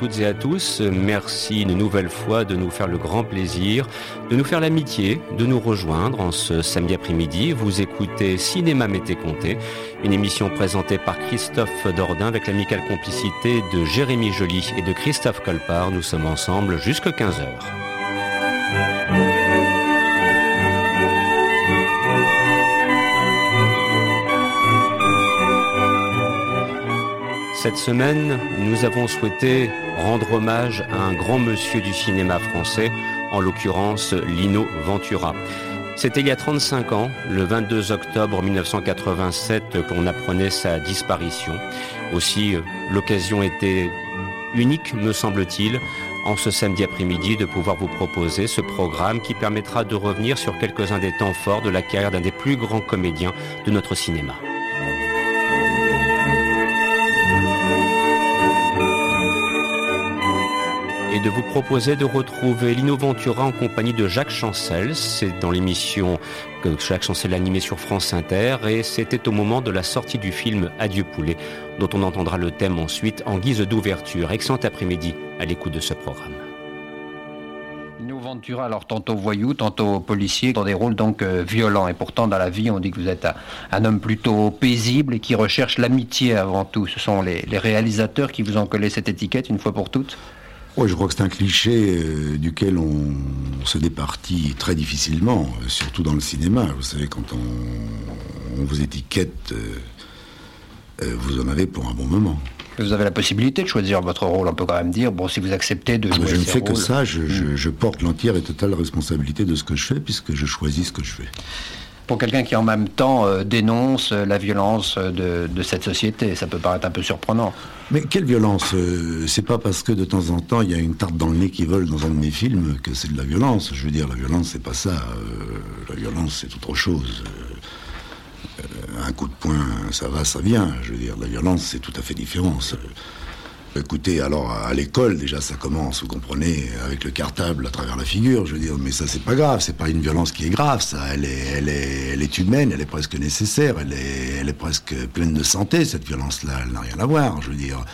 toutes et à tous. Merci une nouvelle fois de nous faire le grand plaisir, de nous faire l'amitié, de nous rejoindre en ce samedi après-midi. Vous écoutez Cinéma Mété Comté, une émission présentée par Christophe Dordain avec l'amicale complicité de Jérémy Joly et de Christophe Colpart. Nous sommes ensemble jusqu'à 15 heures. Cette semaine, nous avons souhaité rendre hommage à un grand monsieur du cinéma français, en l'occurrence Lino Ventura. C'était il y a 35 ans, le 22 octobre 1987, qu'on apprenait sa disparition. Aussi, l'occasion était unique, me semble-t-il, en ce samedi après-midi de pouvoir vous proposer ce programme qui permettra de revenir sur quelques-uns des temps forts de la carrière d'un des plus grands comédiens de notre cinéma. De vous proposer de retrouver Lino Ventura en compagnie de Jacques Chancel. C'est dans l'émission que Jacques Chancel animé sur France Inter et c'était au moment de la sortie du film Adieu poulet dont on entendra le thème ensuite en guise d'ouverture. Excellent après-midi à l'écoute de ce programme. Lino Ventura, alors tantôt voyou, tantôt policier, dans des rôles donc euh, violents. Et pourtant, dans la vie, on dit que vous êtes un, homme plutôt paisible et qui recherche l'amitié avant tout. Ce sont les réalisateurs qui vous ont collé cette étiquette une fois pour toutes? Oui, je crois que c'est un cliché euh, duquel on, se départit très difficilement, euh, surtout dans le cinéma. Vous savez, quand on, vous étiquette, euh, vous en avez pour un bon moment. Vous avez la possibilité de choisir votre rôle. On peut quand même dire, bon, si vous acceptez de ah, jouer Je ne fais que ça. Je, hmm. je porte l'entière et totale responsabilité de ce que je fais, puisque je choisis ce que je fais pour quelqu'un qui en même temps euh, dénonce euh, la violence euh, de, cette société. Ça peut paraître un peu surprenant. Mais quelle violence C'est pas parce que de temps en temps il y a une tarte dans le nez qui vole dans un de mes films que c'est de la violence. Je veux dire, la violence c'est pas ça. la violence c'est autre chose. un coup de poing, ça va, ça vient. Je veux dire, la violence c'est tout à fait différent. Écoutez, alors à l'école déjà ça commence, vous comprenez, avec le cartable à travers la figure, je veux dire, mais ça c'est pas grave, c'est pas une violence qui est grave, ça, elle est, elle est, elle est humaine, elle est presque nécessaire, elle est, elle est presque pleine de santé cette violence-là, elle n'a rien à voir, je veux dire.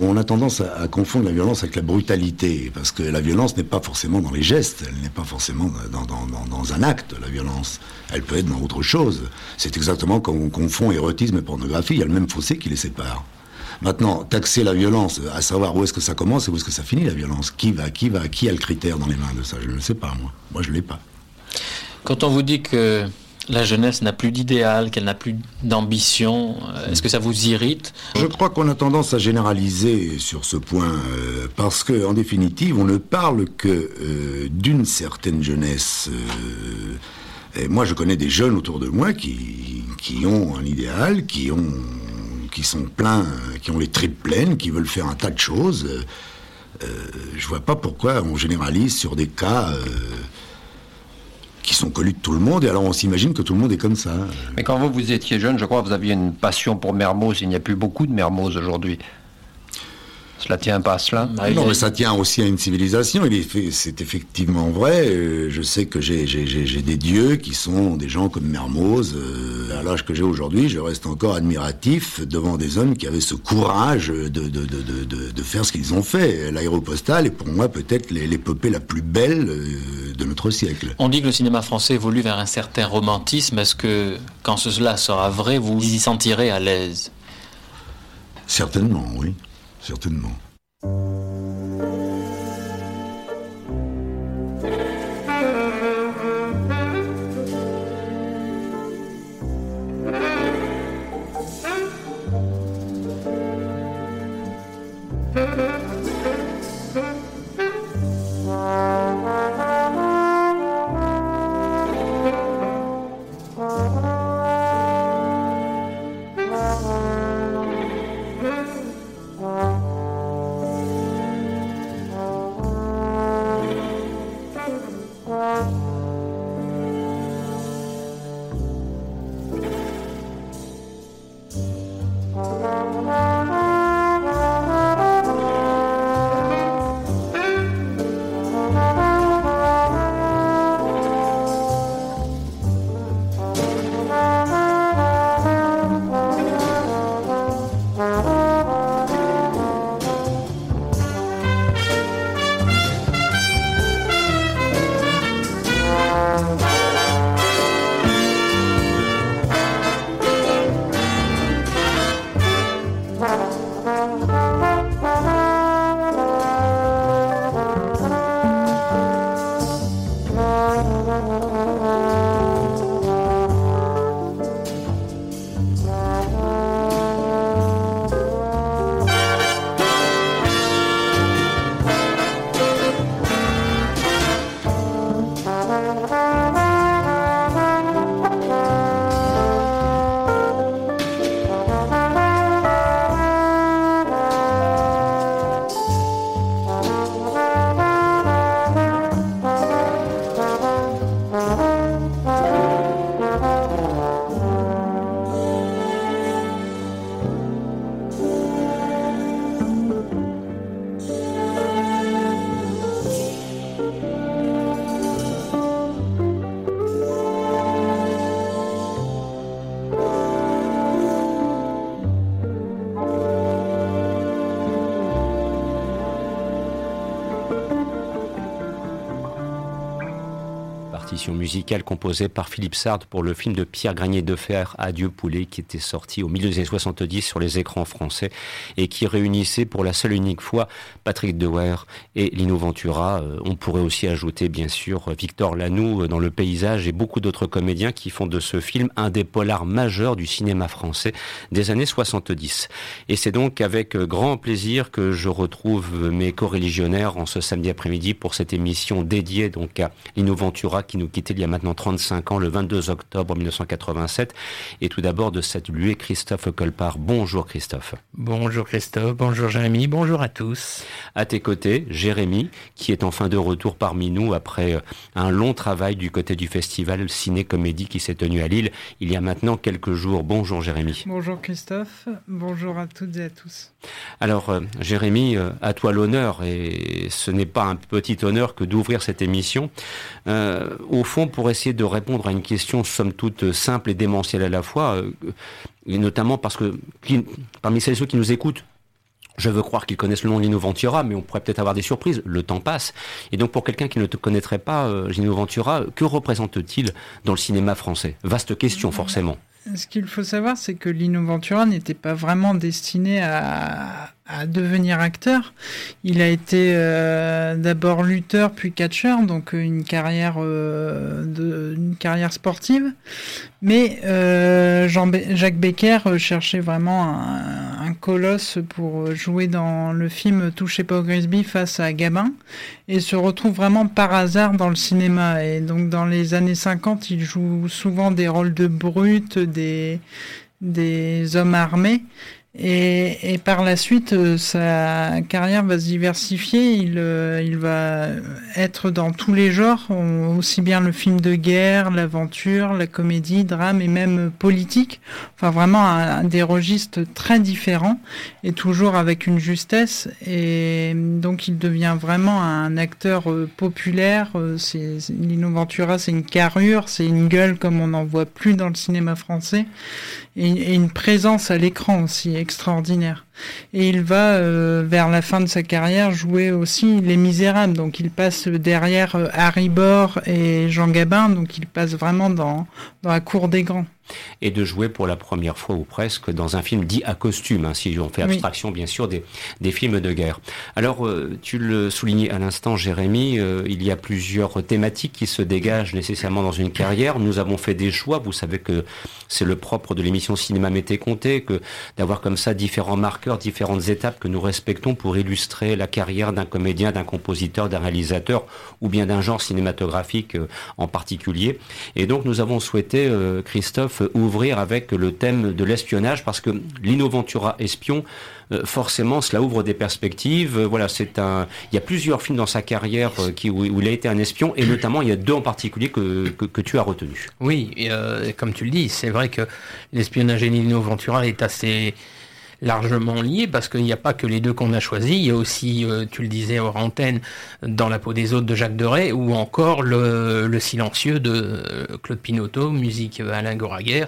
On a tendance à, confondre la violence avec la brutalité, parce que la violence n'est pas forcément dans les gestes, elle n'est pas forcément dans, dans, un acte, la violence. Elle peut être dans autre chose. C'est exactement comme on confond érotisme et pornographie, il y a le même fossé qui les sépare. Maintenant, taxer la violence, à savoir où est-ce que ça commence et où est-ce que ça finit la violence. Qui va, qui va, qui a le critère dans les mains de ça? Je ne le sais pas, moi. Moi, je ne l'ai pas. Quand on vous dit que la jeunesse n'a plus d'idéal, qu'elle n'a plus d'ambition. Euh, est-ce que ça vous irrite? Je crois qu'on a tendance à généraliser sur ce point, euh, parce que en définitive, on ne parle que euh, d'une certaine jeunesse. et moi, je connais des jeunes autour de moi qui, qui ont un idéal, qui ont qui sont pleins, qui ont les tripes pleines, qui veulent faire un tas de choses. Euh, euh je vois pas pourquoi on généralise sur des cas euh, qui sont connus de tout le monde, et alors on s'imagine que tout le monde est comme ça. Mais quand vous, vous étiez jeune, je crois que vous aviez une passion pour Mermoz, il n'y a plus beaucoup de Mermoz aujourd'hui. Cela tient pas à cela Non, mais ça tient aussi à une civilisation. C'est effectivement vrai. Euh, je sais que j'ai des dieux qui sont des gens comme Mermoz. Euh, à l'âge que j'ai aujourd'hui, je reste encore admiratif devant des hommes qui avaient ce courage de, de, de, de faire ce qu'ils ont fait. L'aéropostale est pour moi peut-être l'épopée la plus belle euh, de notre siècle. On dit que le cinéma français évolue vers un certain romantisme. Est-ce que, quand cela sera vrai, vous y sentirez à l'aise? Certainement, oui certainement. Partition musicale composée par Philippe Sard pour le film de Pierre Granier de Fer, Adieu Poulet, qui était sorti au milieu des années 70 sur les écrans français et qui réunissait pour la seule unique fois Patrick Dewer et Lino Ventura. Euh, on pourrait aussi ajouter, bien sûr, Victor Lanoux euh, dans le paysage et beaucoup d'autres comédiens qui font de ce film un des polars majeurs du cinéma français des années 70. Et c'est donc avec grand plaisir que je retrouve mes co-religionnaires en ce samedi après-midi pour cette émission dédiée donc à Lino Ventura qui nous quittait il y a maintenant 35 ans, le 22 octobre 1987. Et tout d'abord de cette luée, Christophe Colpart. Bonjour Christophe. Bonjour Christophe, bonjour Jérémy, bonjour à tous. À tes côtés, Jérémy, qui est enfin de retour parmi nous après euh, un long travail du côté du festival Ciné-Comédie qui s'est tenu à Lille il y a maintenant quelques jours. Bonjour Jérémy. Bonjour Christophe, bonjour à toutes et à tous. Alors euh, Jérémy, euh, à toi l'honneur, et ce n'est pas un petit honneur que d'ouvrir cette émission, euh, au fond pour essayer de répondre à une question somme toute simple et démentielle à la fois, et notamment parce que parmi celles et ceux qui nous écoutent, je veux croire qu'ils connaissent le nom Lino Ventura, mais on pourrait peut-être avoir des surprises. Le temps passe. Et donc, pour quelqu'un qui ne te connaîtrait pas, Lino Ventura, que représente-t-il dans le cinéma français? Vaste question, forcément. Ce qu'il faut savoir, c'est que Lino Ventura n'était pas vraiment destiné à, à devenir acteur. Il a été euh, d'abord lutteur puis catcheur, donc euh, une carrière euh, de, une carrière sportive. Mais Jean Jacques Becker cherchait vraiment un, un, colosse pour jouer dans le film Touchez pas au Grisby face à Gabin et se retrouve vraiment par hasard dans le cinéma. Et donc dans les années 50, il joue souvent des rôles de brutes, des des hommes armés et, et, par la suite, euh, sa carrière va se diversifier. Il, euh, il va être dans tous les genres, aussi bien le film de guerre, l'aventure, la comédie, drame et même politique. Enfin, vraiment un, des registres très différents et toujours avec une justesse. Et donc, il devient vraiment un acteur euh, populaire. C'est, Lino Ventura, c'est une carrure, c'est une gueule comme on n'en voit plus dans le cinéma français et, une présence à l'écran aussi extraordinaire. Et il va, euh, vers la fin de sa carrière, jouer aussi Les Misérables. Donc il passe derrière euh, Harry Bor et Jean Gabin. Donc il passe vraiment dans, dans la cour des grands et de jouer pour la première fois ou presque dans un film dit à costume, hein, si on fait abstraction bien sûr des, des films de guerre. Alors, euh, tu le soulignais à l'instant, Jérémy, euh, il y a plusieurs thématiques qui se dégagent nécessairement dans une carrière. Nous avons fait des choix, vous savez que c'est le propre de l'émission Cinéma Mété Comté, que d'avoir comme ça différents marqueurs, différentes étapes que nous respectons pour illustrer la carrière d'un comédien, d'un compositeur, d'un réalisateur ou bien d'un genre cinématographique euh, en particulier. Et donc nous avons souhaité, Christophe, ouvrir avec le thème de l'espionnage parce que Lino Ventura espion, euh, forcément, cela ouvre des perspectives. Euh, voilà, c'est un. Il y a plusieurs films dans sa carrière euh, où, il a été un espion, et notamment il y a deux en particulier que, que, tu as retenus. Oui, comme tu le dis, c'est vrai que l'espionnage et Lino Ventura est assez largement liés parce qu'il n'y a pas que les deux qu'on a choisis, il y a aussi, euh, tu le disais hors antenne, dans la peau des autres de Jacques Deray ou encore le, silencieux de euh, Claude Pinoteau, musique Alain Goraguer.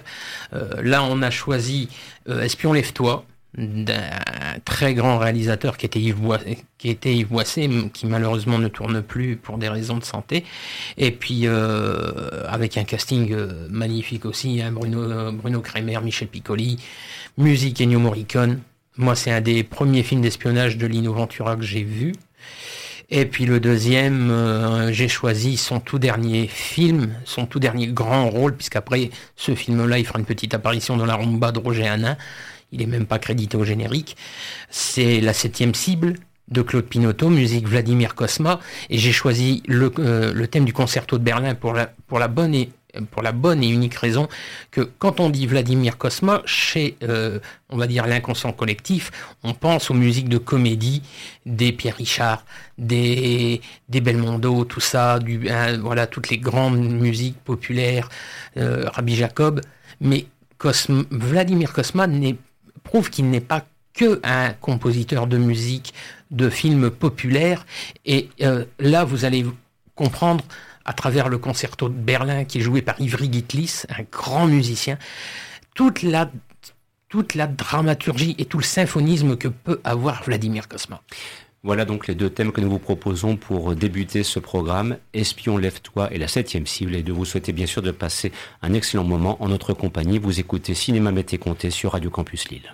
Euh, là, on a choisi Espion lève-toi d'un très grand réalisateur qui était Yves Boisset, qui était qui malheureusement ne tourne plus pour des raisons de santé. Et puis avec un casting magnifique aussi, hein, Bruno Bruno Kremer, Michel Piccoli, musique Ennio Morricone. Moi, c'est un des premiers films d'espionnage de Lino Ventura que j'ai vu. Et puis le deuxième, euh, j'ai choisi son tout dernier film, son tout dernier grand rôle, puisqu'après ce film-là, il fera une petite apparition dans la rumba de Roger Hanin. Il est même pas crédité au générique. C'est La septième cible de Claude Pinoteau, musique Vladimir Kosma. Et j'ai choisi le, euh, le, thème du concerto de Berlin pour la, bonne et unique raison que quand on dit Vladimir Kosma, chez, euh, on va dire, l'inconscient collectif, on pense aux musiques de comédie des Pierre Richard, des, Belmondo, tout ça, hein, voilà, toutes les grandes musiques populaires, euh, Rabbi Jacob. Mais Vladimir Kosma prouve qu'il n'est pas que un compositeur de musique de films populaires. Et euh, là, vous allez comprendre à travers le concerto de Berlin qui est joué par Ivry Gitlis, un grand musicien, toute la, toute la dramaturgie et tout le symphonisme que peut avoir Vladimir Kosma. Voilà donc les deux thèmes que nous vous proposons pour débuter ce programme, Espion, lève-toi et la septième cible, et de vous souhaiter bien sûr de passer un excellent moment en notre compagnie. Vous écoutez Cinéma Mété Comté sur Radio Campus Lille.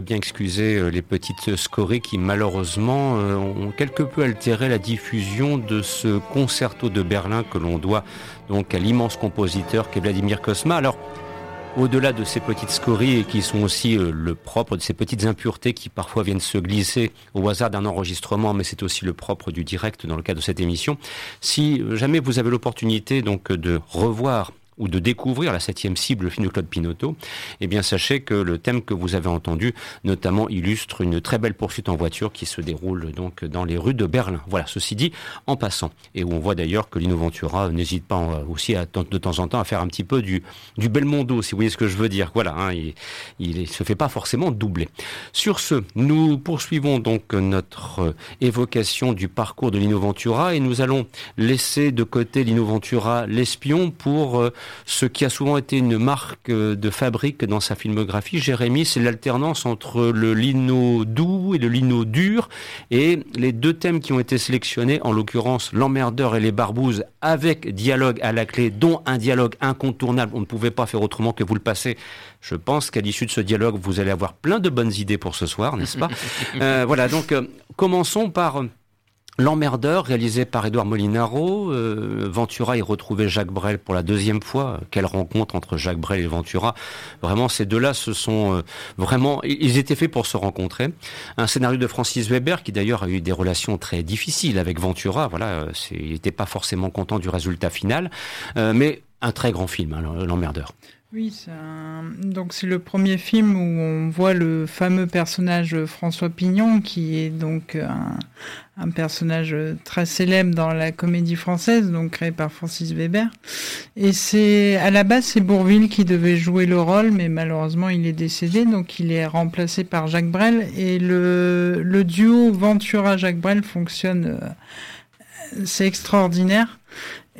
Bien excuser euh, les petites scories qui malheureusement euh, ont quelque peu altéré la diffusion de ce concerto de Berlin que l'on doit donc à l'immense compositeur qu'est Vladimir Kosma. Alors, au-delà de ces petites scories et qui sont aussi euh, le propre de ces petites impuretés qui parfois viennent se glisser au hasard d'un enregistrement, mais c'est aussi le propre du direct dans le cas de cette émission. Si jamais vous avez l'opportunité donc de revoir ou de découvrir la septième cible, le film de Claude Pinotto, eh bien sachez que le thème que vous avez entendu notamment illustre une très belle poursuite en voiture qui se déroule donc dans les rues de Berlin. Voilà, ceci dit, en passant. Et où on voit d'ailleurs que Lino Ventura n'hésite pas euh, aussi à, de temps en temps à faire un petit peu du, du Belmondo, si vous voyez ce que je veux dire. Voilà, hein, il ne se fait pas forcément doubler. Sur ce, nous poursuivons donc notre euh, évocation du parcours de Lino Ventura et nous allons laisser de côté Lino Ventura l'espion pour euh, ce qui a souvent été une marque de fabrique dans sa filmographie, Jérémy, c'est l'alternance entre le lino doux et le lino dur. Et les deux thèmes qui ont été sélectionnés, en l'occurrence l'emmerdeur et les barbouzes, avec dialogue à la clé, dont un dialogue incontournable. On ne pouvait pas faire autrement que vous le passer. Je pense qu'à l'issue de ce dialogue, vous allez avoir plein de bonnes idées pour ce soir, n'est-ce pas? Euh, Voilà, donc euh, commençons par L'emmerdeur, réalisé par Édouard Molinaro, euh, Ventura y retrouvait Jacques Brel pour la deuxième fois. Quelle rencontre entre Jacques Brel et Ventura. Vraiment, ces deux-là se sont euh, vraiment... Ils étaient faits pour se rencontrer. Un scénario de Francis Weber, qui d'ailleurs a eu des relations très difficiles avec Ventura. Voilà, euh, il n'était pas forcément content du résultat final. mais un très grand film, hein, L'emmerdeur. Oui, c'est donc c'est le premier film où on voit le fameux personnage François Pignon, qui est donc un, personnage très célèbre dans la comédie française, donc créé par Francis Weber. Et c'est à la base c'est Bourville qui devait jouer le rôle, mais malheureusement il est décédé, donc il est remplacé par Jacques Brel. Et le, le duo Ventura-Jacques Brel fonctionne, euh, c'est extraordinaire.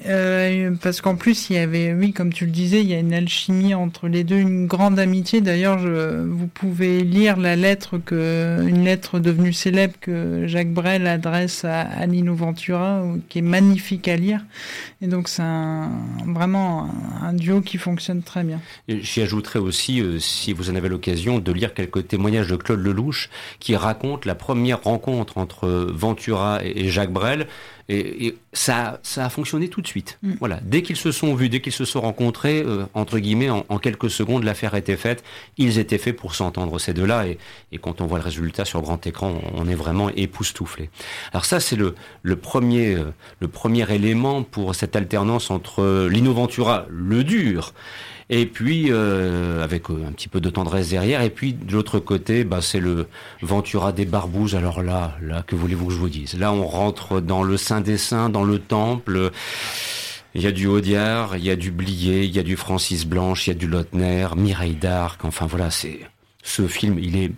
Euh, parce qu'en plus, il y avait, oui, comme tu le disais, il y a une alchimie entre les deux, une grande amitié. D'ailleurs, vous pouvez lire la lettre que, une lettre devenue célèbre que Jacques Brel adresse à, Nino Ventura, qui est magnifique à lire. Et donc, c'est vraiment un, duo qui fonctionne très bien. J'y ajouterai aussi, euh, si vous en avez l'occasion, de lire quelques témoignages de Claude Lelouch qui raconte la première rencontre entre Ventura et Jacques Brel. Et, ça, ça a fonctionné tout de suite. Mm. Voilà, dès qu'ils se sont vus, dès qu'ils se sont rencontrés, euh, entre guillemets, en, quelques secondes, l'affaire était faite. Ils étaient faits pour s'entendre ces deux-là, et, et, quand on voit le résultat sur grand écran, on, est vraiment époustouflé. Alors ça, c'est le, le premier, euh, le premier élément pour cette alternance entre l'Innoventura, le dur, et puis euh, avec euh, un petit peu de tendresse derrière. Et puis de l'autre côté, bah, c'est le Ventura des Barbouzes. Alors là, là, que voulez-vous que je vous dise? Là, on rentre dans le Saint des Saints, dans le temple. Il y a du Audiard, il y a du Blier, il y a du Francis Blanche, il y a du Lotner, Mireille d'Arc. Enfin voilà, c'est ce film, il est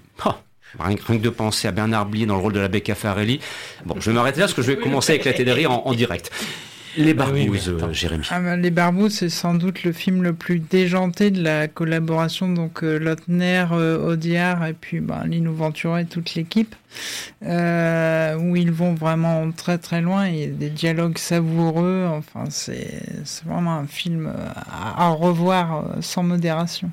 Rien, que de penser à Bernard Blier dans le rôle de la Becca Farelli. Bon, je vais m'arrêter là parce que je vais commencer à éclater de rire en direct. Les bah Barbouzes, euh, Jérémy. Ah bah, les Barbouzes, c'est sans doute le film le plus déjanté de la collaboration, donc euh, Lotner, euh, Audiard et puis bah, Lino Ventura et toute l'équipe, euh, où ils vont vraiment très très loin. Il y a des dialogues savoureux. Enfin, c'est vraiment un film à, à revoir sans modération.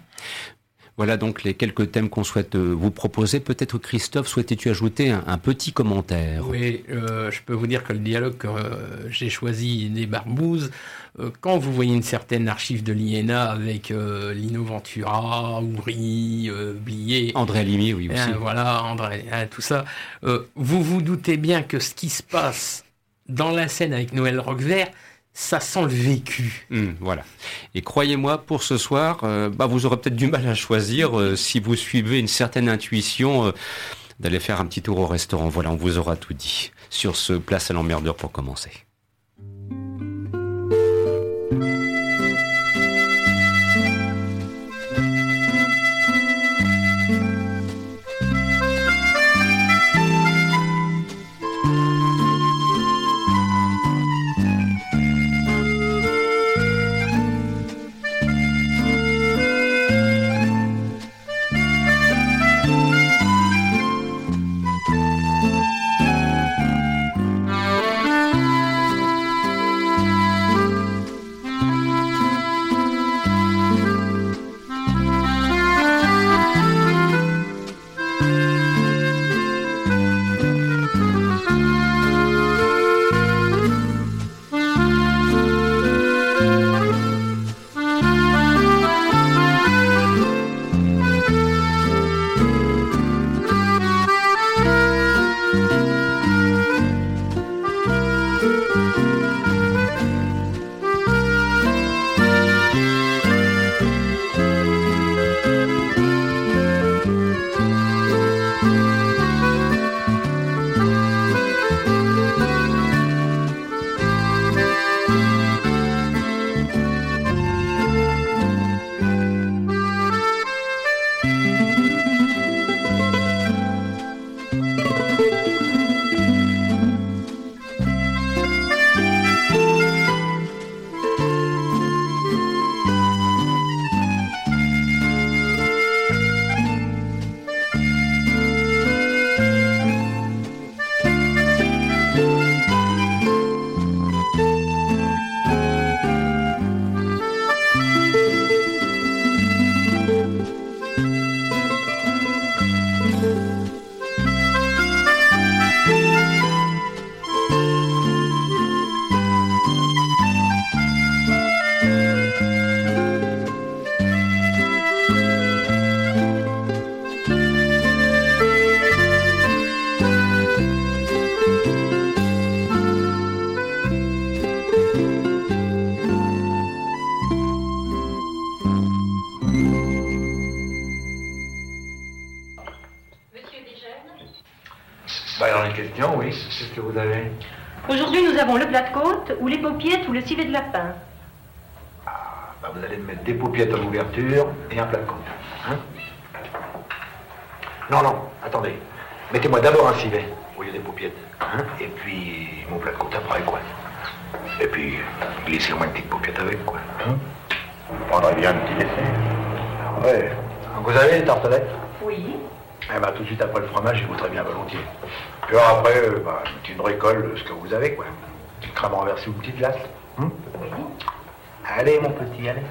Voilà donc les quelques thèmes qu'on souhaite euh, vous proposer. Peut-être Christophe, souhaitais-tu ajouter un, petit commentaire? Oui, euh, je peux vous dire que le dialogue que euh, j'ai choisi des Barbouzes, quand vous voyez une certaine archive de l'INA avec Lino Ventura, Ouri, Blier... André Alimier, oui aussi. voilà, André, hein, tout ça. vous vous doutez bien que ce qui se passe dans la scène avec Noël Roquevert, ça sent le vécu. Hmm, voilà. Et croyez-moi, pour ce soir, euh, bah, vous aurez peut-être du mal à choisir euh, si vous suivez une certaine intuition euh, d'aller faire un petit tour au restaurant. Voilà, on vous aura tout dit. Sur ce, place à l'emmerdeur pour commencer. Ou les paupiettes, ou le civet de lapin. Ah, bah vous allez me mettre des paupiettes à l'ouverture et un plat de côte. Hein non, non, attendez. Mettez-moi d'abord un civet au lieu des paupiettes. Hein et puis mon plat de côte après, quoi. Et puis, glissez-moi une petite paupiette avec, quoi. Hein vous prendrez bien un petit dessert. Ouais. Vous avez les tartelettes Oui. Eh ben, tout de suite après le fromage, je voudrais bien volontiers. Puis alors après, euh, bah, une petite récolte, ce que vous avez, quoi. Crème renversée ou une petite glace. Oui. Allez, mon petit, allez.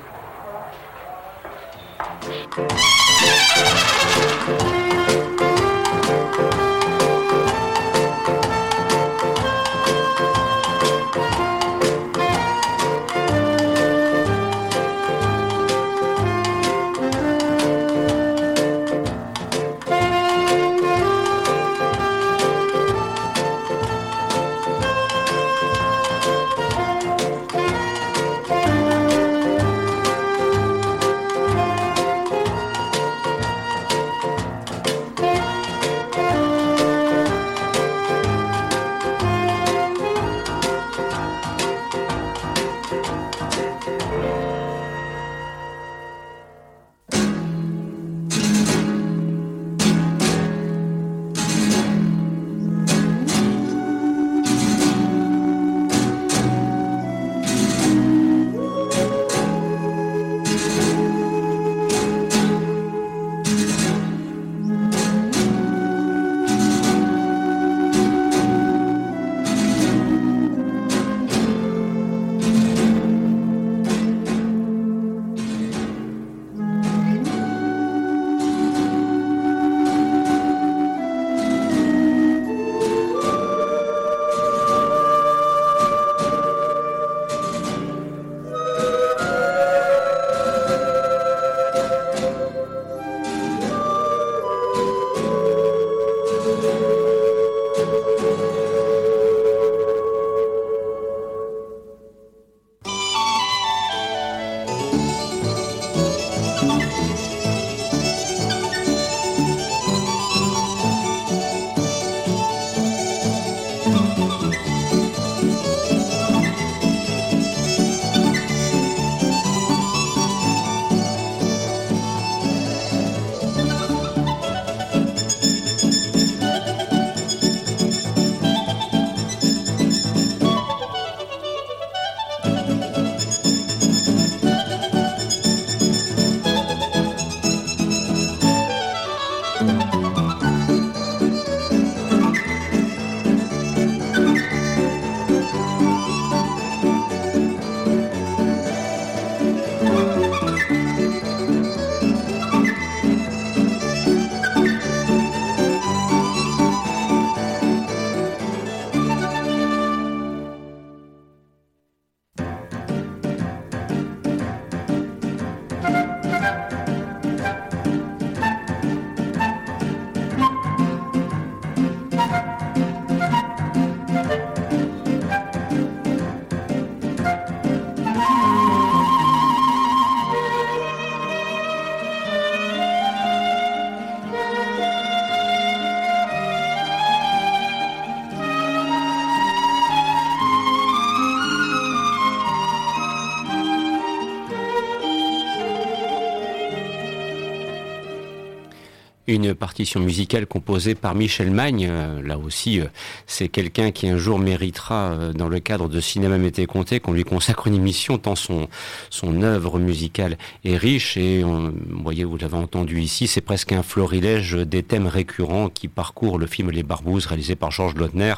Une partition musicale composée par Michel Magne. Euh, là aussi, euh, c'est quelqu'un qui un jour méritera, euh, dans le cadre de Cinéma Mété Comté, qu'on lui consacre une émission, tant son, son œuvre musicale est riche. Et vous voyez, vous l'avez entendu ici, c'est presque un florilège des thèmes récurrents qui parcourent le film Les Barbouzes, réalisé par Georges Lautner,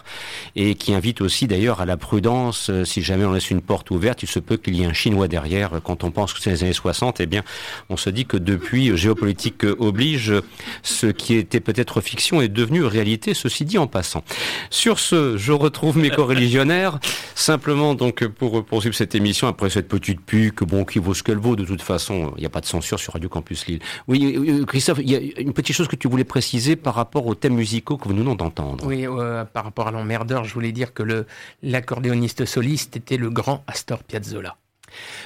et qui invite aussi d'ailleurs à la prudence. Si jamais on laisse une porte ouverte, il se peut qu'il y ait un Chinois derrière. Quand on pense que c'est les années 60, eh bien, on se dit que depuis, géopolitique oblige, ce qui était peut-être fiction est devenu réalité, ceci dit en passant. Sur ce, je retrouve mes coreligionnaires, simplement donc pour poursuivre cette émission après cette petite que bon, qui vaut ce qu'elle vaut, de toute façon, il n'y a pas de censure sur Radio Campus Lille. Oui, euh, Christophe, il y a une petite chose que tu voulais préciser par rapport aux thèmes musicaux que nous venons d'entendre. Oui, euh, par rapport à l'emmerdeur, je voulais dire que l'accordéoniste soliste était le grand Astor Piazzolla.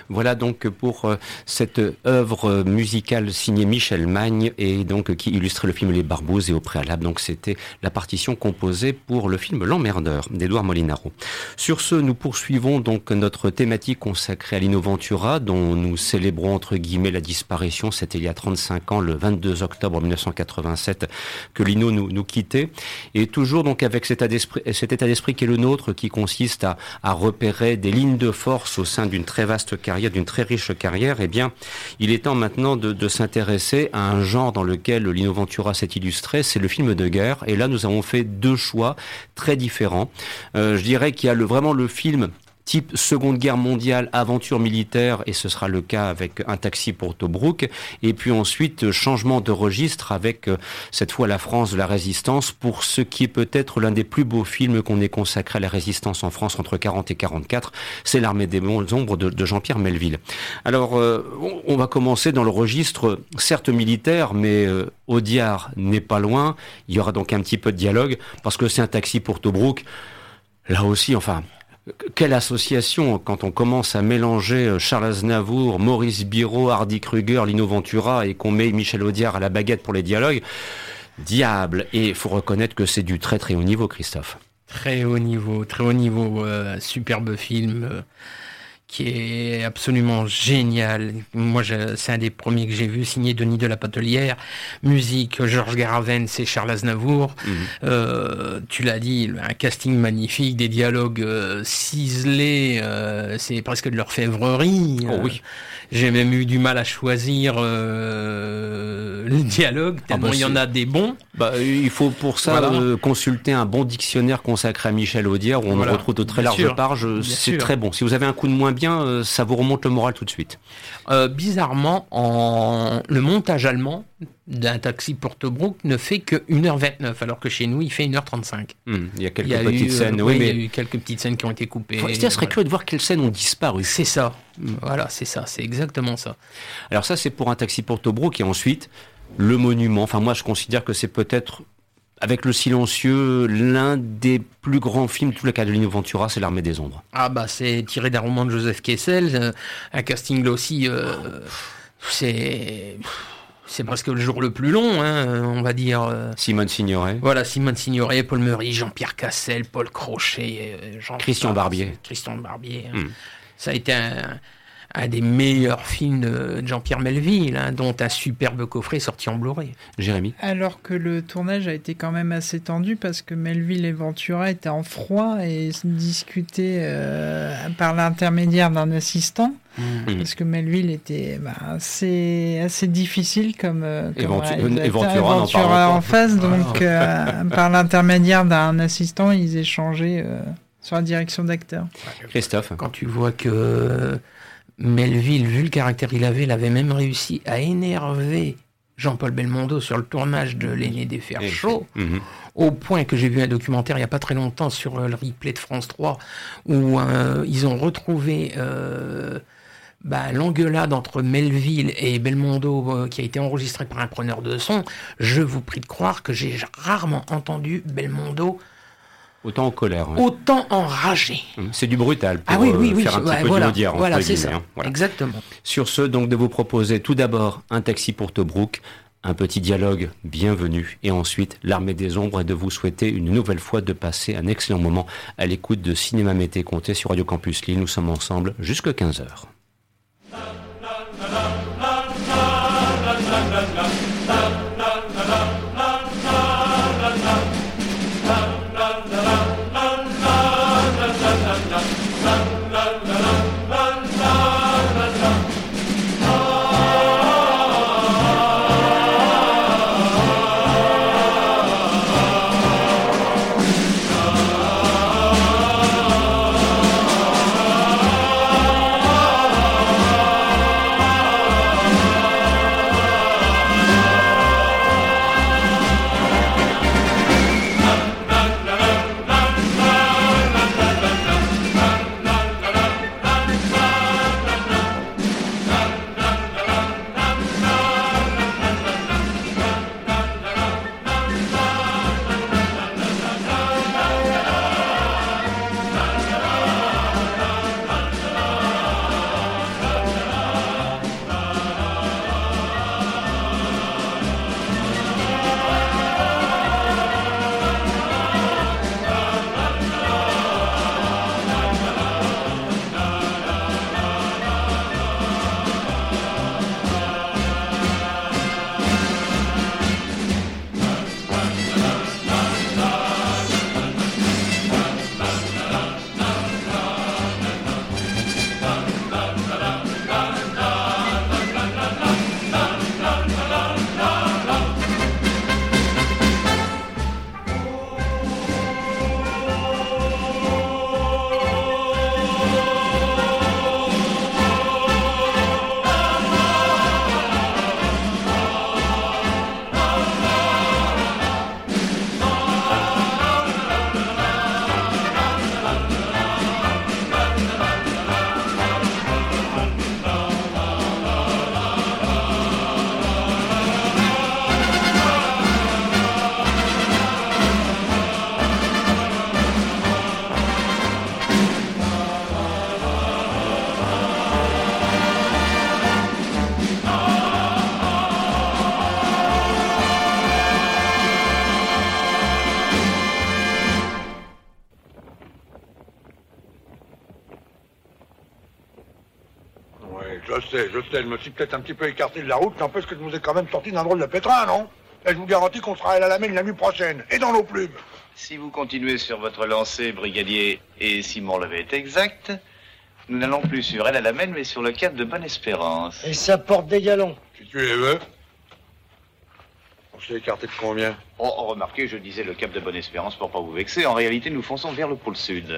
Voilà donc pour euh, cette œuvre musicale signée Michel Magne et donc qui illustrait le film Les Barbouzes et au préalable donc c'était la partition composée pour le film L'emmerdeur d'Edouard Molinaro. Sur ce, nous poursuivons donc notre thématique consacrée à l'Innoventura dont nous célébrons entre guillemets la disparition. C'était il y a 35 ans, le 22 octobre 1987, que l'Inno nous, nous quittait. Et toujours donc avec cet état d'esprit qui est le nôtre, qui consiste à, à repérer des lignes de force au sein d'une très vaste carrière d'une très riche carrière, eh bien, il est temps maintenant de, s'intéresser à un genre dans lequel Lino Ventura s'est illustré, c'est le film de guerre. Et là, nous avons fait deux choix très différents. Euh, je dirais qu'il y a vraiment le film type Seconde Guerre mondiale, aventure militaire, et ce sera le cas avec un taxi pour Tobruk, et puis ensuite changement de registre avec euh, cette fois la France de la résistance pour ce qui est peut-être l'un des plus beaux films qu'on ait consacré à la résistance en France entre 40 et 44, c'est l'armée des ombres de, Jean-Pierre Melville. Alors euh, on va commencer dans le registre certes militaire, mais euh, n'est pas loin, il y aura donc un petit peu de dialogue parce que c'est un taxi pour Tobruk. Là aussi, enfin, quelle association quand on commence à mélanger euh, Charles Aznavour, Maurice Biro, Hardy Kruger, Lino Ventura et qu'on met Michel Audiard à la baguette pour les dialogues Diable Et il faut reconnaître que c'est du très très haut niveau, Christophe. Très haut niveau, très haut niveau, euh, superbe film. Euh, qui est absolument génial. Moi, c'est un des premiers que j'ai vu, signé Denis de la Patelière. Musique, Georges Garaven, c'est Charles Aznavour. Mhm. Euh, tu l'as dit, un casting magnifique, des dialogues euh, ciselés, euh, c'est presque de l'orfèvrerie. Oh oui. J'ai même eu du mal à choisir les dialogues, ah tellement bah, il y en a des bons. Bah, il faut pour ça consulter un bon dictionnaire consacré à Michel Audière, où on retrouve de très larges pages. C'est très bon. Si vous avez un coup de moins bien, euh, ça vous remonte le moral tout de suite. bizarrement, en... le montage allemand d'un taxi Portobrook ne fait que 1h29, alors que chez nous, il fait 1h35. Hmm, il y a quelques petites scènes, oui, mais... Il y a eu quelques petites scènes qui ont été coupées. Ça serait curieux de voir quelles scènes ont disparu. C'est ça. Hmm. Voilà, c'est ça, c'est exactement ça. Alors ça, c'est pour un taxi Portobrook, et ensuite, le monument. Enfin, moi, je considère que c'est peut-être avec Le Silencieux, l'un des plus grands films de tout le cas de Lino Ventura, c'est L'Armée des Ombres. Ah bah c'est tiré d'un roman de Joseph Kessel, euh, un casting là aussi, euh, c'est c'est presque le jour le plus long, hein, on va dire. Euh. Simone Signoret. Voilà, Simone Signoret, Paul Meury, Jean-Pierre Cassel, Paul Crochet, Jean Christian Barbier. Christian Barbier. Hein. Hmm. Ça a été un, un des meilleurs films de Jean-Pierre Melville, hein, dont un superbe coffret sorti en Blu-ray. Jérémy Alors que le tournage a été quand même assez tendu parce que Melville et Ventura étaient en froid et discutaient euh, par l'intermédiaire d'un assistant. Mmh. Parce que Melville était bah, assez, assez difficile comme, euh, Ventura, en face, donc euh, par l'intermédiaire d'un assistant, ils échangeaient sur la direction d'acteur. Christophe Quand tu vois que Melville, vu le caractère qu'il avait, il avait même réussi à énerver Jean-Paul Belmondo sur le tournage de L'aîné des fers chauds, mhm. au point que j'ai vu un documentaire il n'y a pas très longtemps sur le replay de France 3, où euh, ils ont retrouvé euh, bah, l'engueulade entre Melville et Belmondo euh, qui a été enregistrée par un preneur de son. Je vous prie de croire que j'ai rarement entendu Belmondo Autant en colère. Autant enragé. Hum, c'est du brutal pour ah oui, oui, euh, oui, faire un petit peu voilà, c'est ça. Hein, Exactement. Sur ce, donc, de vous proposer tout d'abord un taxi pour Tobruk, un petit dialogue bienvenu, et ensuite l'armée des ombres, et de vous souhaiter une nouvelle fois de passer un excellent moment à l'écoute de Cinéma Mété Comté sur Radio Campus Lille. Nous sommes ensemble jusqu'à 15h. Sais, je sais, je me suis peut-être un petit peu écarté de la route, n'empêche que je vous ai quand même sorti d'un drôle de pétrin, non? Et je vous garantis qu'on sera à la lamine la nuit prochaine, et dans nos plumes. Si vous continuez sur votre lancée, brigadier, et si mon levé est exact, nous n'allons plus sur El Alamein, mais sur le cap de Bonne-Espérance. Et ça porte des galons. Si tu les veux. On s'est écarté de combien? Oh, oh, remarquez, je disais le cap de Bonne-Espérance pour pas vous vexer. En réalité, nous fonçons vers le pôle sud.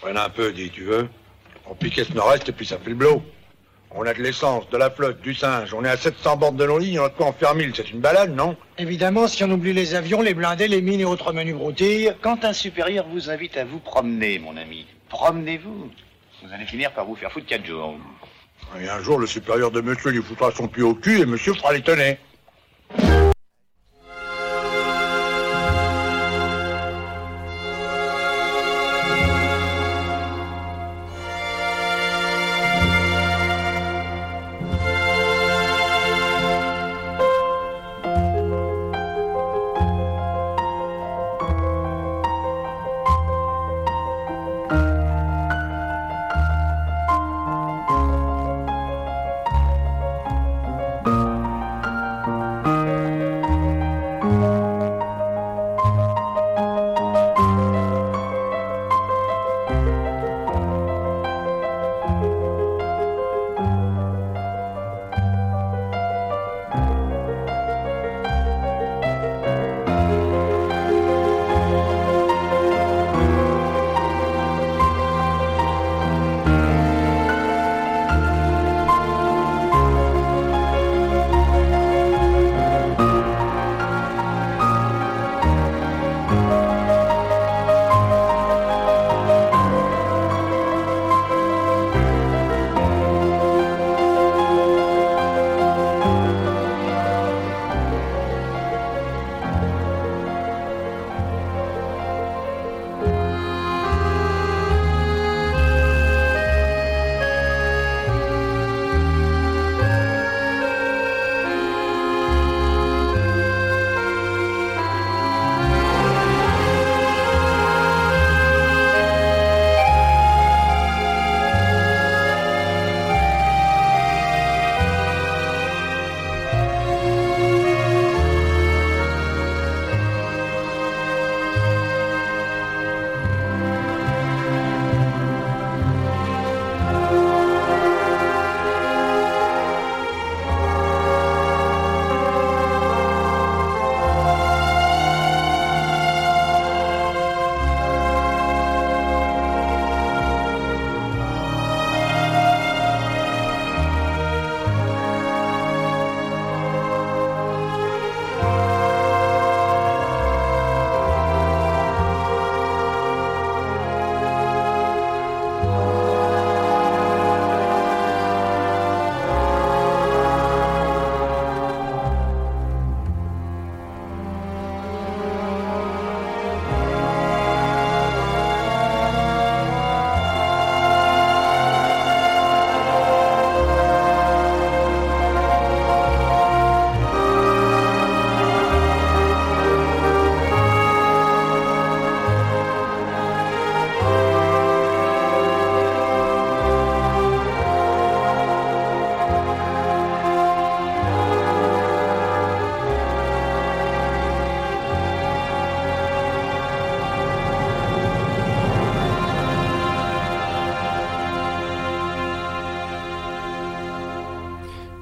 Freine un peu, dis, tu veux? On piquait ce nord-est et puis ça fait le blot. On a de l'essence, de la flotte, du singe. On est à 700 bornes de nos lignes, on a de quoi en faire 1000. C'est une balade, non? Évidemment, si on oublie les avions, les blindés, les mines et autres menus broutilles. Quand un supérieur vous invite à vous promener, mon ami, promenez-vous. Vous allez finir par vous faire foutre quatre jours. Et un jour, le supérieur de monsieur lui foutra son pied au cul et monsieur fera les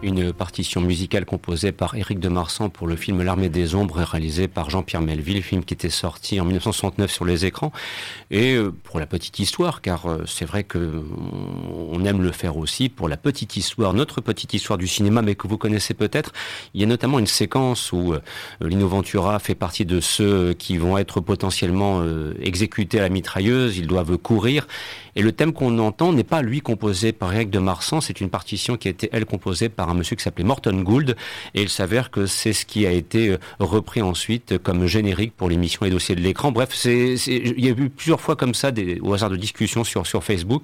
une partition musicale composée par Éric de Marsan pour le film L'armée des ombres réalisé par Jean-Pierre Melville, film qui était sorti en 1969 sur les écrans. Et euh, pour la petite histoire, car euh, c'est vrai que on aime le faire aussi, pour la petite histoire, notre petite histoire du cinéma, mais que vous connaissez peut-être, il y a notamment une séquence où euh, Lino Ventura fait partie de ceux qui vont être potentiellement exécutés à la mitrailleuse, ils doivent courir, et le thème qu'on entend n'est pas lui composé par Éric de Marsan, c'est une partition qui a été, elle, composée par un monsieur qui s'appelait Morton Gould, et il s'avère que c'est ce qui a été euh, repris ensuite comme générique pour l'émission et dossiers de l'écran. Bref, c'est, il y a eu plusieurs fois comme ça, des, au hasard de discussions sur, sur Facebook,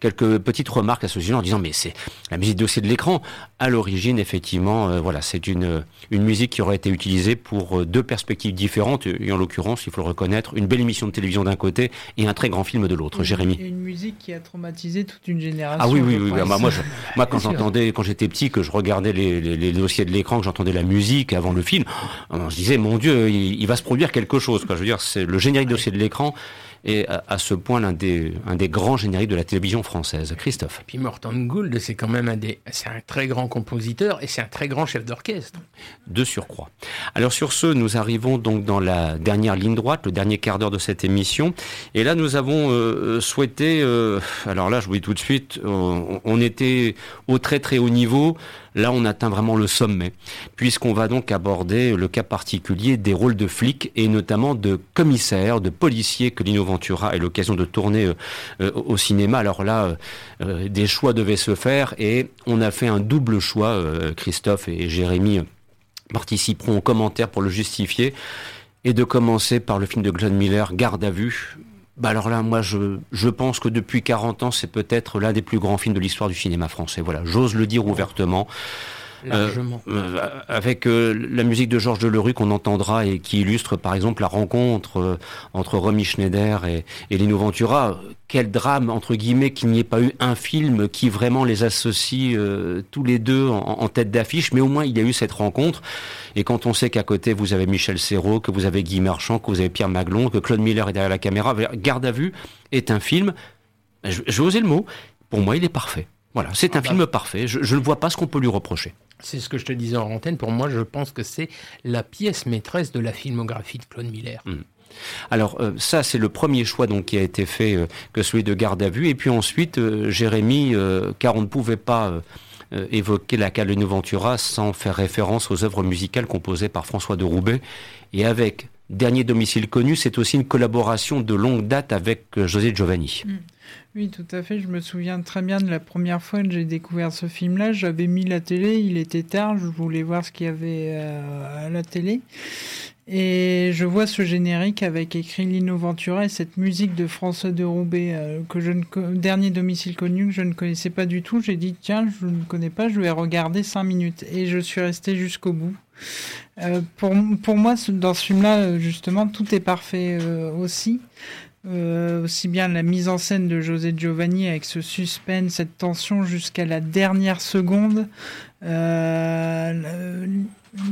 quelques petites remarques à ce sujet en disant mais c'est la musique dossier de l'écran. À l'origine, effectivement, euh, voilà, c'est une, une musique qui aurait été utilisée pour euh, deux perspectives différentes, et en l'occurrence, il faut le reconnaître, une belle émission de télévision d'un côté et un très grand film de l'autre. Jérémy musique qui a traumatisé toute une génération. Ah oui, oui, oui. je Bah, pense. moi, je- moi, quand j'entendais, quand j'étais petit, que je regardais les, les- les dossiers de l'écran, que j'entendais la musique avant le film, on se disait, mon Dieu, il, il va se produire quelque chose. Quoi. Je veux dire, c'est le générique dossier de l'écran est à, ce point l'un des, un des grands génériques de la télévision française. Christophe. Puis Morton Gould, c'est quand même un des, c'est un très grand compositeur et c'est un très grand chef d'orchestre. de surcroît. Alors sur ce, nous arrivons donc dans la dernière ligne droite, le dernier quart d'heure de cette émission. Et là, nous avons euh, souhaité, euh, alors là, je vous dis tout de suite, on, on était au très très haut niveau. Là, on atteint vraiment le sommet, puisqu'on va donc aborder le cas particulier des rôles de flics et notamment de commissaires, de policiers que Lino Ventura a l'occasion de tourner euh, au cinéma. Alors là, euh, euh, des choix devaient se faire et on a fait un double choix, Christophe et Jérémy participeront aux commentaires pour le justifier. Et de commencer par le film de Glenn Miller, Garde à vue. Bah alors là, moi, je, je pense que depuis 40 ans, c'est peut-être l'un des plus grands films de l'histoire du cinéma français. Voilà, j'ose le dire ouvertement. Largement. Euh, avec euh, la musique de Georges Delerue qu'on entendra et qui illustre par exemple la rencontre euh, entre Romy Schneider et, et Lino Ventura. Quel drame, entre guillemets, qu'il n'y ait pas eu un film qui vraiment les associe euh, tous les deux en, en tête d'affiche, mais au moins il y a eu cette rencontre. Et quand on sait qu'à côté vous avez Michel Serrault, que vous avez Guy Marchand, que vous avez Pierre Maglon, que Claude Miller est derrière la caméra, Garde à vue est un film, je, je vais oser le mot, pour moi il est parfait. Voilà, c'est un Ah bah. film parfait. Je, je ne vois pas ce qu'on peut lui reprocher. C'est ce que je te disais en antenne. Pour moi, je pense que c'est la pièce maîtresse de la filmographie de Claude Miller. Alors euh, ça, c'est le premier choix donc qui a été fait, euh, que celui de garde à vue. Et puis ensuite, euh, Jérémy, euh, car on ne pouvait pas évoquer la Caleno Ventura sans faire référence aux œuvres musicales composées par François de Roubaix. Et avec Dernier domicile connu, c'est aussi une collaboration de longue date avec euh, José Giovanni. Oui, tout à fait. Je me souviens très bien de la première fois que j'ai découvert ce film-là. J'avais mis la télé, il était tard, je voulais voir ce qu'il y avait euh, à la télé. Et je vois ce générique avec écrit Lino Ventura et cette musique de François de Roubaix, euh, que je ne dernier domicile connu que je ne connaissais pas du tout. J'ai dit, tiens, je ne connais pas, je vais regarder cinq minutes. Et je suis resté jusqu'au bout. Euh, pour, pour moi, dans ce film-là, justement, tout est parfait aussi. Euh, aussi bien la mise en scène de José Giovanni avec ce suspense, cette tension jusqu'à la dernière seconde. Euh,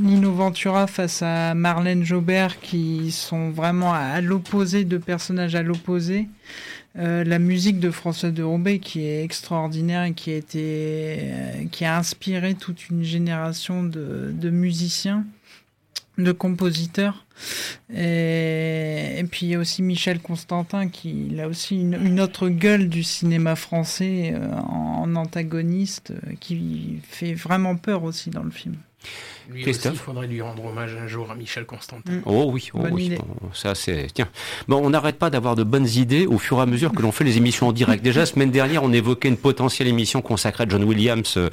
Nino Ventura face à Marlène Jobert qui sont vraiment à, l'opposé, deux personnages à l'opposé. Euh, la musique de François de Roubaix qui est extraordinaire et qui a été, qui a inspiré toute une génération de musiciens, de compositeurs. Et, et puis il y a aussi Michel Constantin qui il a aussi une, une autre gueule du cinéma français euh, en, en antagoniste euh, qui fait vraiment peur aussi dans le film. Lui Christophe aussi, il faudrait lui rendre hommage un jour à Michel Constantin. Oh oui, oh oui. Bon, ça c'est tiens. Bon, on n'arrête pas d'avoir de bonnes idées au fur et à mesure que l'on fait les émissions en direct. Déjà semaine dernière, on évoquait une potentielle émission consacrée à John Williams euh,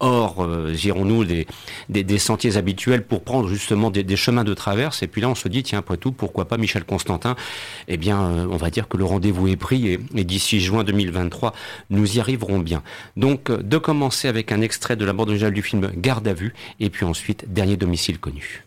hors, euh, dirons-nous, des, des, sentiers habituels pour prendre justement des, des chemins de traverse. Et puis là, on se dit tiens, après tout, pourquoi pas Michel Constantin? Eh bien, euh, on va dire que le rendez-vous est pris et, et d'ici juin 2023, nous y arriverons bien. Donc, euh, de commencer avec un extrait de la bande originale du film Garde à vue, et puis ensuite Dernier domicile connu.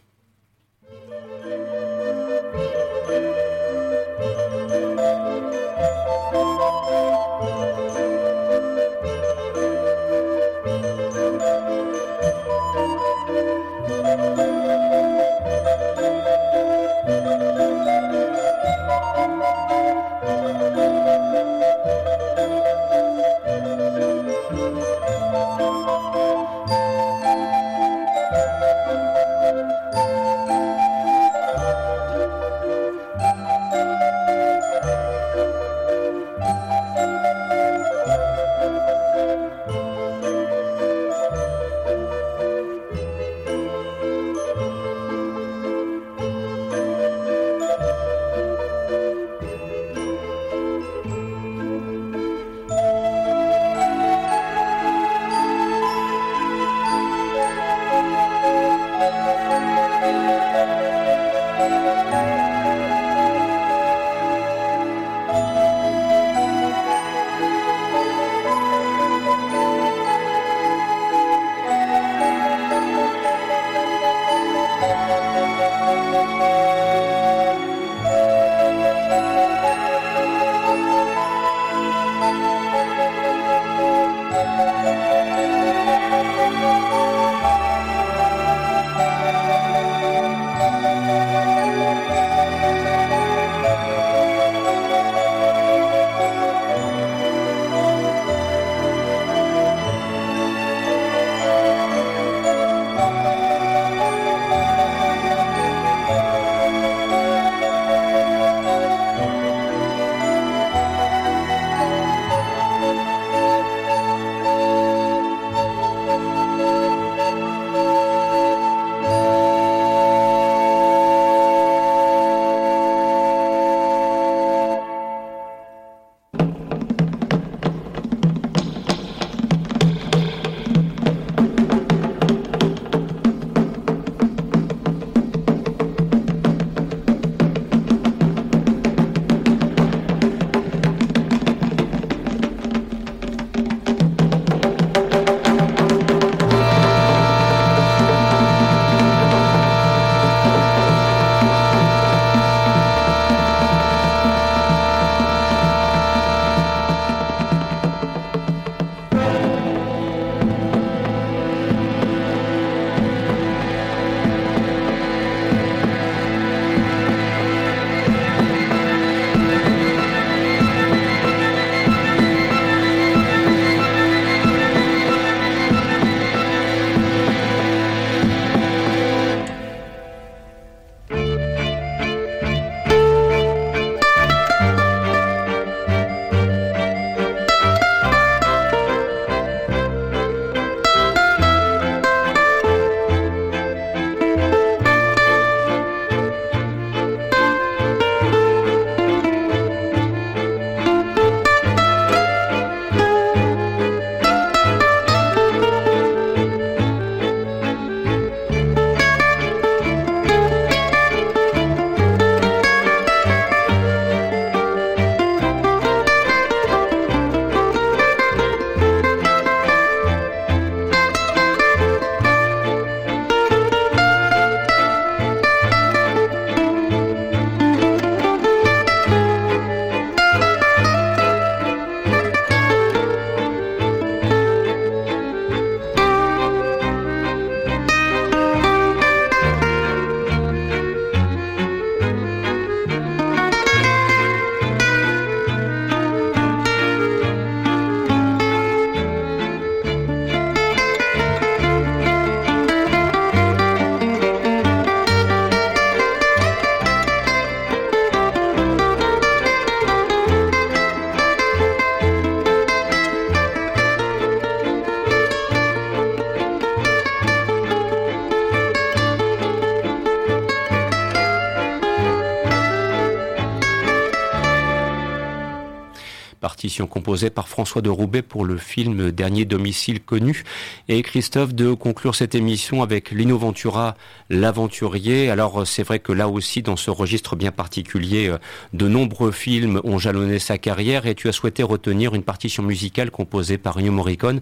Partition composée par François de Roubaix pour le film Dernier domicile connu. Et Christophe, de conclure cette émission avec Lino Ventura, l'aventurier. Alors c'est vrai que là aussi, dans ce registre bien particulier, euh, de nombreux films ont jalonné sa carrière et tu as souhaité retenir une partition musicale composée par Ennio Morricone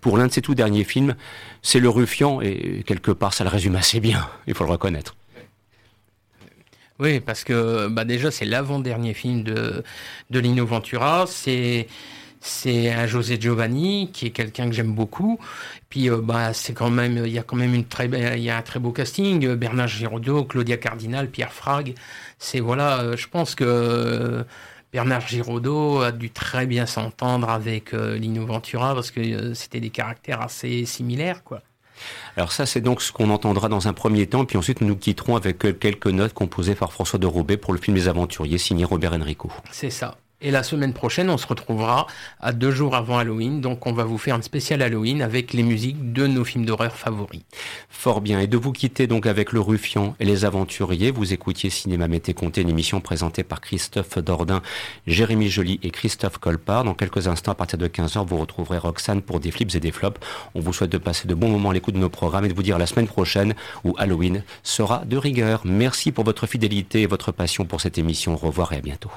pour l'un de ses tout derniers films. C'est Le Ruffian et quelque part ça le résume assez bien, il faut le reconnaître. Oui, parce que bah déjà c'est l'avant-dernier film de, Lino Ventura. C'est c'est un José Giovanni qui est quelqu'un que j'aime beaucoup. Puis euh, bah c'est quand même il y a quand même une très il y a un très beau casting. Bernard Giraudot, Claudia Cardinal, Pierre Frag. C'est voilà, euh, je pense que euh, Bernard Giraudot a dû très bien s'entendre avec Lino Ventura parce que c'était des caractères assez similaires quoi. Alors ça, c'est donc ce qu'on entendra dans un premier temps, puis ensuite nous nous quitterons avec quelques notes composées par François de Roubaix pour le film Les Aventuriers, signé Robert Enrico. C'est ça. Et la semaine prochaine, on se retrouvera à deux jours avant Halloween. Donc, on va vous faire un spécial Halloween avec les musiques de nos films d'horreur favoris. Fort bien. Et de vous quitter donc avec Le Ruffian et Les Aventuriers. Vous écoutiez Cinéma Mété Comté, une émission présentée par Christophe Dordain, Jérémy Joly et Christophe Colpart. Dans quelques instants, à partir de 15h, vous retrouverez Roxane pour des flips et des flops. On vous souhaite de passer de bons moments à l'écoute de nos programmes et de vous dire la semaine prochaine où Halloween sera de rigueur. Merci pour votre fidélité et votre passion pour cette émission. Au revoir et à bientôt.